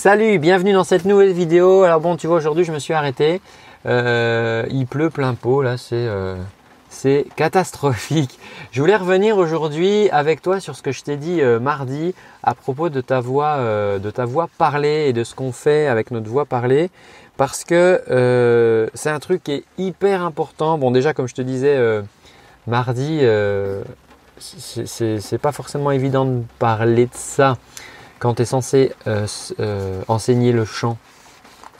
Salut, bienvenue dans cette nouvelle vidéo. Alors bon, tu vois, aujourd'hui je me suis arrêté. Euh, il pleut plein pot, là, c'est euh, catastrophique. Je voulais revenir aujourd'hui avec toi sur ce que je t'ai dit euh, mardi à propos de ta voix, de ta voix parlée et de ce qu'on fait avec notre voix parlée, parce que c'est un truc qui est hyper important. Bon, déjà, comme je te disais mardi, c'est pas forcément évident de parler de ça quand tu es censé euh, euh, enseigner le chant,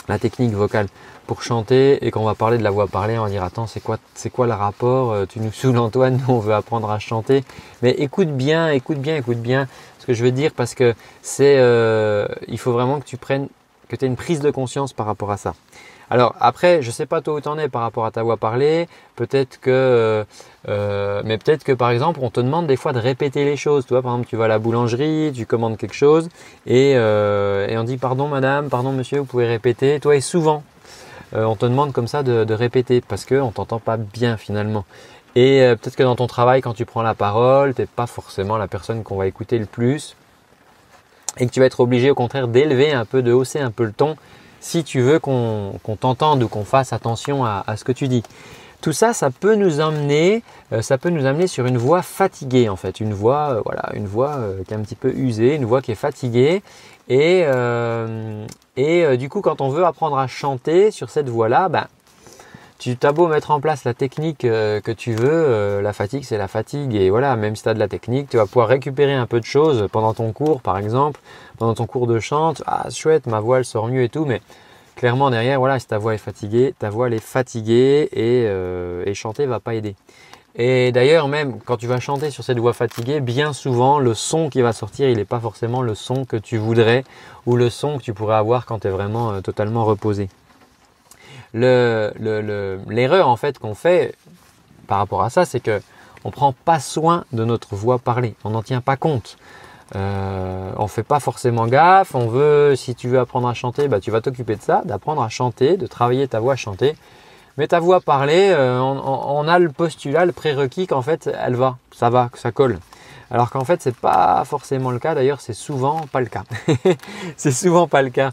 la technique vocale pour chanter et qu'on va parler de la voix parlée, on va dire attends c'est quoi c'est quoi le rapport euh, Tu nous saoules Antoine, nous on veut apprendre à chanter. Mais écoute bien, écoute bien, écoute bien ce que je veux dire parce que c'est il faut vraiment que tu prennes que tu aies une prise de conscience par rapport à ça. Alors après, je sais pas toi où tu en es par rapport à ta voix parlée. Peut-être que, euh, euh, mais peut-être que par exemple, on te demande des fois de répéter les choses. Tu vois, par exemple, tu vas à la boulangerie, tu commandes quelque chose et, euh, on dit pardon madame, pardon monsieur, vous pouvez répéter. Toi et souvent, on te demande comme ça de, répéter parce qu'on t'entend pas bien finalement. Et peut-être que dans ton travail, quand tu prends la parole, tu n'es pas forcément la personne qu'on va écouter le plus et que tu vas être obligé au contraire d'élever un peu, de hausser un peu le ton si tu veux qu'on t'entende ou qu'on fasse attention à, ce que tu dis. Tout ça, ça peut nous amener, euh, ça peut nous amener sur une voix fatiguée en fait, une voix, euh, voilà, une voix euh, qui est un petit peu usée, une voix qui est fatiguée. Et, et du coup, quand on veut apprendre à chanter sur cette voix-là, ben, tu as beau mettre en place la technique que tu veux, la fatigue c'est la fatigue et voilà, même si tu as de la technique, tu vas pouvoir récupérer un peu de choses pendant ton cours par exemple, pendant ton cours de chant, ah chouette, ma voix elle sort mieux et tout, mais clairement derrière, voilà, si ta voix est fatiguée, ta voix elle est fatiguée et, euh, et chanter va pas aider. Et d'ailleurs, même quand tu vas chanter sur cette voix fatiguée, bien souvent, le son qui va sortir, il n'est pas forcément le son que tu voudrais ou le son que tu pourrais avoir quand tu es vraiment euh, totalement reposé. L'erreur le, en fait qu'on fait par rapport à ça, c'est que on prend pas soin de notre voix parlée, on n'en tient pas compte. Euh, on fait pas forcément gaffe. On veut, si tu veux apprendre à chanter, bah, tu vas t'occuper de ça, d'apprendre à chanter, de travailler ta voix à chanter. Mais ta voix parlée, euh, on, a le postulat, le prérequis qu'en fait, elle va, ça va, que ça colle. Alors qu'en fait, c'est pas forcément le cas. D'ailleurs, c'est souvent pas le cas. c'est souvent pas le cas.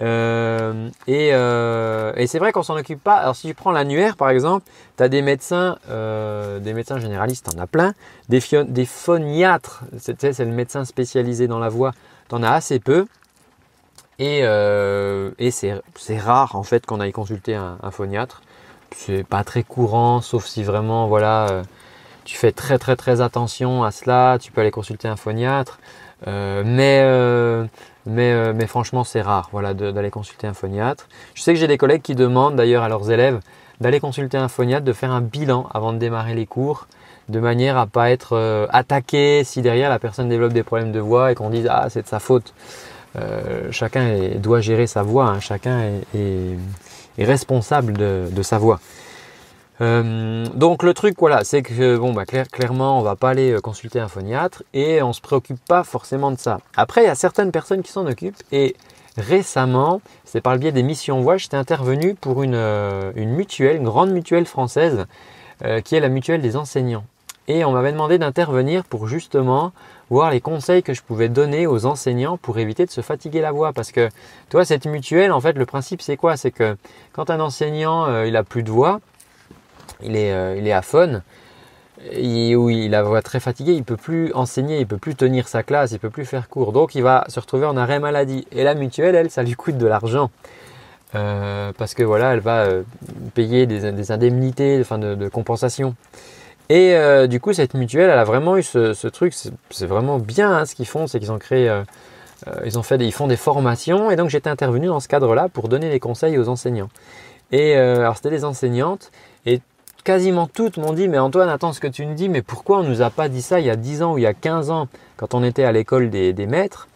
Euh, euh, et, c'est vrai qu'on s'en occupe pas. Alors si tu prends l'annuaire par exemple, tu as des médecins, euh, des médecins généralistes, en as plein, des, des phoniatres, c'est le médecin spécialisé dans la voix, tu en as assez peu. Et, et c'est rare en fait qu'on aille consulter un, un phoniatre. C'est pas très courant, sauf si vraiment voilà, tu fais très très très attention à cela. Tu peux aller consulter un phoniatre. mais euh, mais, franchement, c'est rare voilà, d'aller consulter un phoniatre. Je sais que j'ai des collègues qui demandent d'ailleurs à leurs élèves d'aller consulter un phoniatre, de faire un bilan avant de démarrer les cours, de manière à pas être euh, attaqué si derrière la personne développe des problèmes de voix et qu'on dise ah c'est de sa faute. Euh, chacun doit gérer sa voix, hein. chacun est, responsable de sa voix. Euh, donc le truc voilà, c'est que bon bah clairement on va pas aller euh, consulter un phoniatre et on se préoccupe pas forcément de ça. Après il y a certaines personnes qui s'en occupent et récemment, c'est par le biais des missions voix, j'étais intervenu pour une, euh, une, mutuelle, une grande mutuelle française qui est la mutuelle des enseignants. Et on m'avait demandé d'intervenir pour justement voir les conseils que je pouvais donner aux enseignants pour éviter de se fatiguer la voix. Parce que, toi, cette mutuelle, en fait, le principe, c'est quoi? C'est que quand un enseignant, il a plus de voix, il est, euh, il est aphone, il, oui, il a voix très fatiguée, il peut plus enseigner, il peut plus tenir sa classe, il peut plus faire cours. Donc il va se retrouver en arrêt maladie. Et la mutuelle, elle, ça lui coûte de l'argent. Euh, parce que voilà, elle va euh, payer des, indemnités, enfin de, compensation. Et du coup, cette mutuelle, elle a vraiment eu ce, truc. C'est vraiment bien hein, ce qu'ils font, c'est qu'ils ont créé, ils ont fait, ils font des formations. Et donc j'étais intervenu dans ce cadre-là pour donner des conseils aux enseignants. Et alors c'était des enseignantes et quasiment toutes m'ont dit, mais Antoine, attends ce que tu nous dis, mais pourquoi on ne nous a pas dit ça il y a 10 ans ou il y a 15 ans quand on était à l'école des, maîtres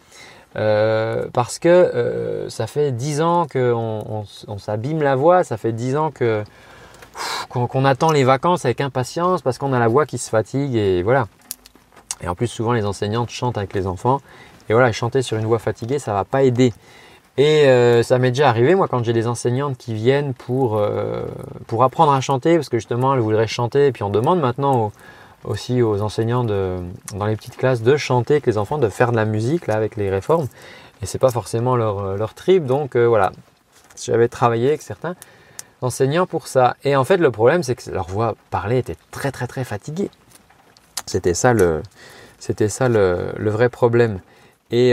euh, parce que euh, ça fait 10 ans qu'on on, s'abîme la voix, ça fait 10 ans qu'on attend les vacances avec impatience parce qu'on a la voix qui se fatigue et voilà. Et en plus souvent les enseignantes chantent avec les enfants et voilà, chanter sur une voix fatiguée, ça va pas aider. Et euh, ça m'est déjà arrivé, moi, quand j'ai des enseignantes qui viennent pour, euh, pour apprendre à chanter, parce que justement, elles voudraient chanter, et puis on demande maintenant aussi aux enseignants dans les petites classes de chanter avec les enfants, de faire de la musique là, avec les réformes. et c'est pas forcément leur, leur trip. Donc voilà, j'avais travaillé avec certains enseignants pour ça. Et en fait, le problème, c'est que leur voix parlée était très très très fatiguée. C'était ça le, c'était ça le, vrai problème. Et,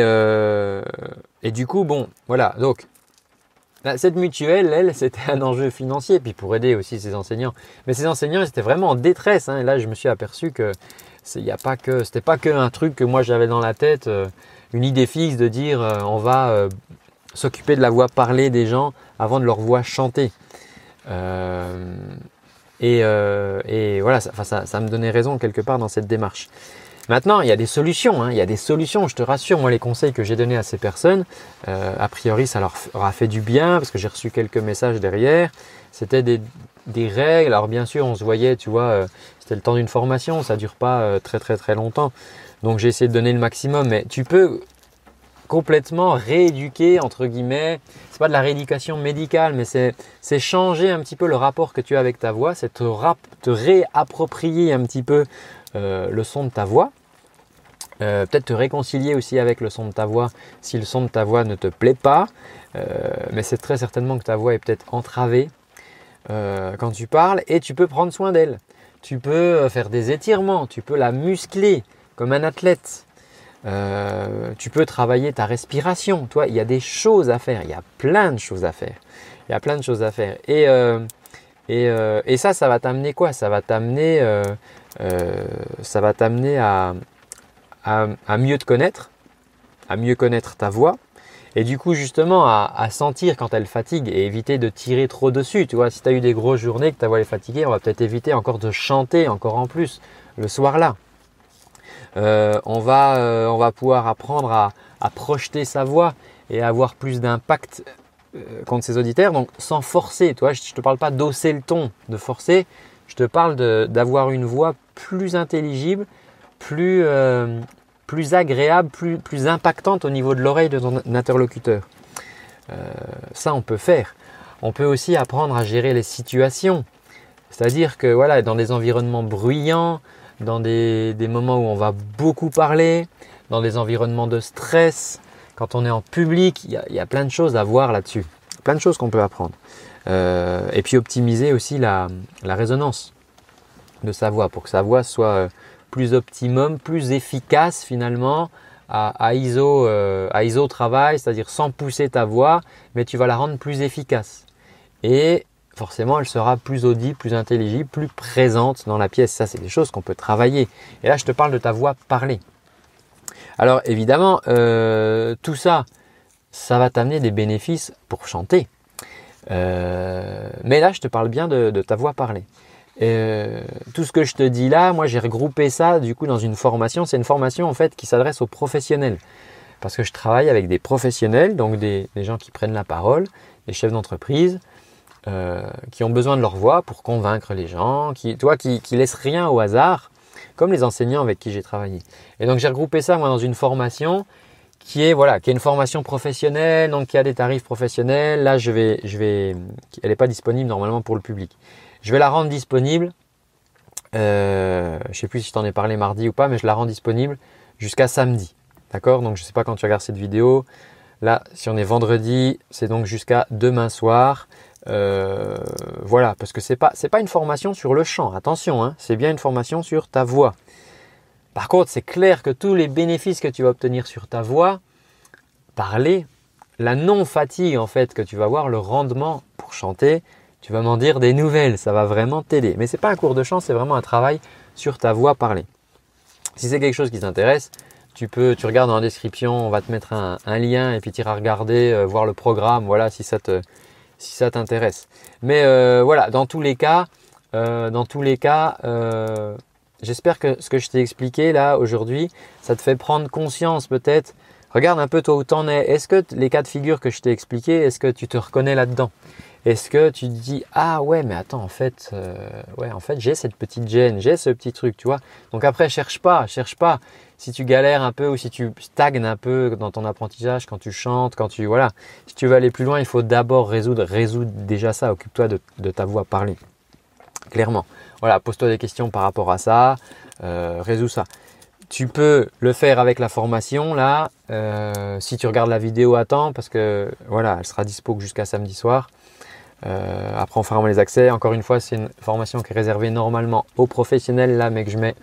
et du coup, bon, voilà. Donc, bah, cette mutuelle, elle, c'était un enjeu financier, puis pour aider aussi ses enseignants. Mais ces enseignants, ils étaient vraiment en détresse. Hein. Et là, je me suis aperçu que il pas que, c'était pas qu'un truc que moi j'avais dans la tête, euh, une idée fixe de dire euh, on va euh, s'occuper de la voix parlée des gens avant de leur voix chanter. Et, voilà, ça, ça, me donnait raison quelque part dans cette démarche. Maintenant, il y a des solutions. Hein. Il y a des solutions, je te rassure. Moi, les conseils que j'ai donnés à ces personnes, euh, a priori, ça leur aura fait du bien parce que j'ai reçu quelques messages derrière. C'était des, règles. Alors, bien sûr, on se voyait, tu vois, euh, c'était le temps d'une formation. Ça ne dure pas euh, très, très, très longtemps. Donc, j'ai essayé de donner le maximum. Mais tu peux complètement rééduquer, entre guillemets. C'est pas de la rééducation médicale, mais c'est changer un petit peu le rapport que tu as avec ta voix. C'est te, te réapproprier un petit peu le son de ta voix. Euh, peut-être te réconcilier aussi avec le son de ta voix si le son de ta voix ne te plaît pas. Euh, mais c'est très certainement que ta voix est peut-être entravée euh, quand tu parles et tu peux prendre soin d'elle. Tu peux faire des étirements, tu peux la muscler comme un athlète. tu peux travailler ta respiration. Toi, il y a des choses à faire. Il y a plein de choses à faire. Il y a plein de choses à faire. Et, et, et ça, ça va t'amener quoi? Ça va t'amener, ça va t'amener à, mieux te connaître, à mieux connaître ta voix, et du coup justement à, sentir quand elle fatigue et éviter de tirer trop dessus. Tu vois, si tu as eu des grosses journées, que ta voix est fatiguée, on va peut-être éviter encore de chanter encore en plus le soir-là. Euh, on, va, euh, on va pouvoir apprendre à, projeter sa voix et avoir plus d'impact euh, contre ses auditeurs, donc sans forcer. Tu vois, je ne te parle pas d'osser le ton, de forcer, je te parle d'avoir une voix plus intelligible plus, euh, agréable, plus, impactante au niveau de l'oreille de ton interlocuteur. Euh, ça, on peut faire. On peut aussi apprendre à gérer les situations. C'est-à-dire que voilà, dans des environnements bruyants, dans des, des, moments où on va beaucoup parler, dans des environnements de stress, quand on est en public, il y, a, plein de choses à voir là-dessus. Plein de choses qu'on peut apprendre. Euh, et puis optimiser aussi la, résonance de sa voix pour que sa voix soit plus optimum, plus efficace finalement à, ISO, euh, à ISO travail, c'est-à-dire sans pousser ta voix, mais tu vas la rendre plus efficace. Et forcément, elle sera plus audible, plus intelligible, plus présente dans la pièce. Ça, c'est des choses qu'on peut travailler. Et là, je te parle de ta voix parlée. Alors évidemment, euh, tout ça, ça va t'amener des bénéfices pour chanter. Euh, mais là, je te parle bien de ta voix parlée. Euh, tout ce que je te dis là, moi j'ai regroupé ça du coup dans une formation. C'est une formation en fait qui s'adresse aux professionnels. Parce que je travaille avec des professionnels, donc des, gens qui prennent la parole, des chefs d'entreprise, euh, qui ont besoin de leur voix pour convaincre les gens, qui, toi, qui, qui laissent rien au hasard, comme les enseignants avec qui j'ai travaillé. Et donc j'ai regroupé ça moi dans une formation qui est voilà, qui est une formation professionnelle, donc qui a des tarifs professionnels. Là, je vais, je vais, elle n'est pas disponible normalement pour le public. Je vais la rendre disponible. Euh, je sais plus si je t'en ai parlé mardi ou pas, mais je la rends disponible jusqu'à samedi. D'accord? Donc je ne sais pas quand tu regardes cette vidéo. Là, si on est vendredi, c'est donc jusqu'à demain soir. Euh, voilà, parce que c'est pas pas une formation sur le chant. Attention, hein, c'est bien une formation sur ta voix. Par contre, c'est clair que tous les bénéfices que tu vas obtenir sur ta voix, parler, la non fatigue en fait que tu vas avoir, le rendement pour chanter, tu vas m'en dire des nouvelles, ça va vraiment t'aider. Mais ce n'est pas un cours de chant, c'est vraiment un travail sur ta voix parlée. Si c'est quelque chose qui t'intéresse, tu peux, tu regardes dans la description, on va te mettre un, lien et puis tu iras regarder, euh, voir le programme, voilà, si ça si ça t'intéresse. Mais euh, voilà, dans tous les cas, euh, dans tous les cas, j'espère que ce que je t'ai expliqué là aujourd'hui, ça te fait prendre conscience peut-être. Regarde un peu toi où t'en es. Est-ce que les cas de figure que je t'ai expliqué, est-ce que tu te reconnais là-dedans? Est-ce que tu te dis ah ouais mais attends en fait euh, en fait j'ai cette petite gêne, j'ai ce petit truc, tu vois. Donc après cherche pas, cherche pas. Si tu galères un peu ou si tu stagnes un peu dans ton apprentissage quand tu chantes, quand tu voilà, si tu veux aller plus loin, il faut d'abord résoudre résoudre déjà ça. Occupe-toi de, ta voix parler. Clairement. Voilà, pose-toi des questions par rapport à ça, euh, résous ça. tu peux le faire avec la formation là, si tu regardes la vidéo à temps, parce que voilà, elle sera dispo jusqu'à samedi soir. après, on fera les accès. Encore une fois, c'est une formation qui est réservée normalement aux professionnels là, mais que je mets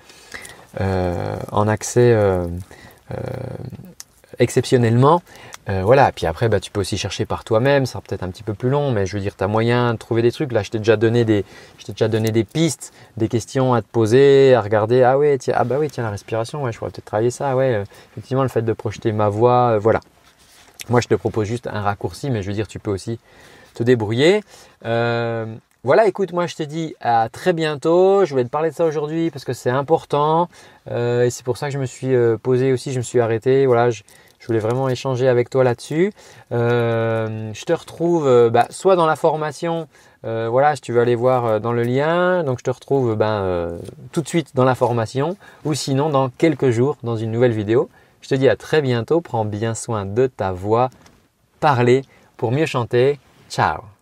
en accès exceptionnellement. Euh, voilà, puis après, bah, tu peux aussi chercher par toi-même, ça sera peut-être un petit peu plus long, mais je veux dire, tu as moyen de trouver des trucs. Là, je t'ai déjà donné des, je t'ai déjà donné des pistes, des questions à te poser, à regarder. Ah ouais, tiens, ah bah oui, tiens, la respiration, je pourrais peut-être travailler ça. Ouais, euh, effectivement, le fait de projeter ma voix, euh, voilà. Moi, je te propose juste un raccourci, mais je veux dire, tu peux aussi te débrouiller. Voilà, écoute, moi je te dis à très bientôt. Je voulais te parler de ça aujourd'hui parce que c'est important et c'est pour ça que je me suis posé aussi, je me suis arrêté. Voilà, je, voulais vraiment échanger avec toi là-dessus. Euh, je te retrouve euh, bah, soit dans la formation, euh, voilà, si tu veux aller voir dans le lien, donc je te retrouve ben, tout de suite dans la formation, ou sinon dans quelques jours dans une nouvelle vidéo. Je te dis à très bientôt, prends bien soin de ta voix, parler pour mieux chanter. Ciao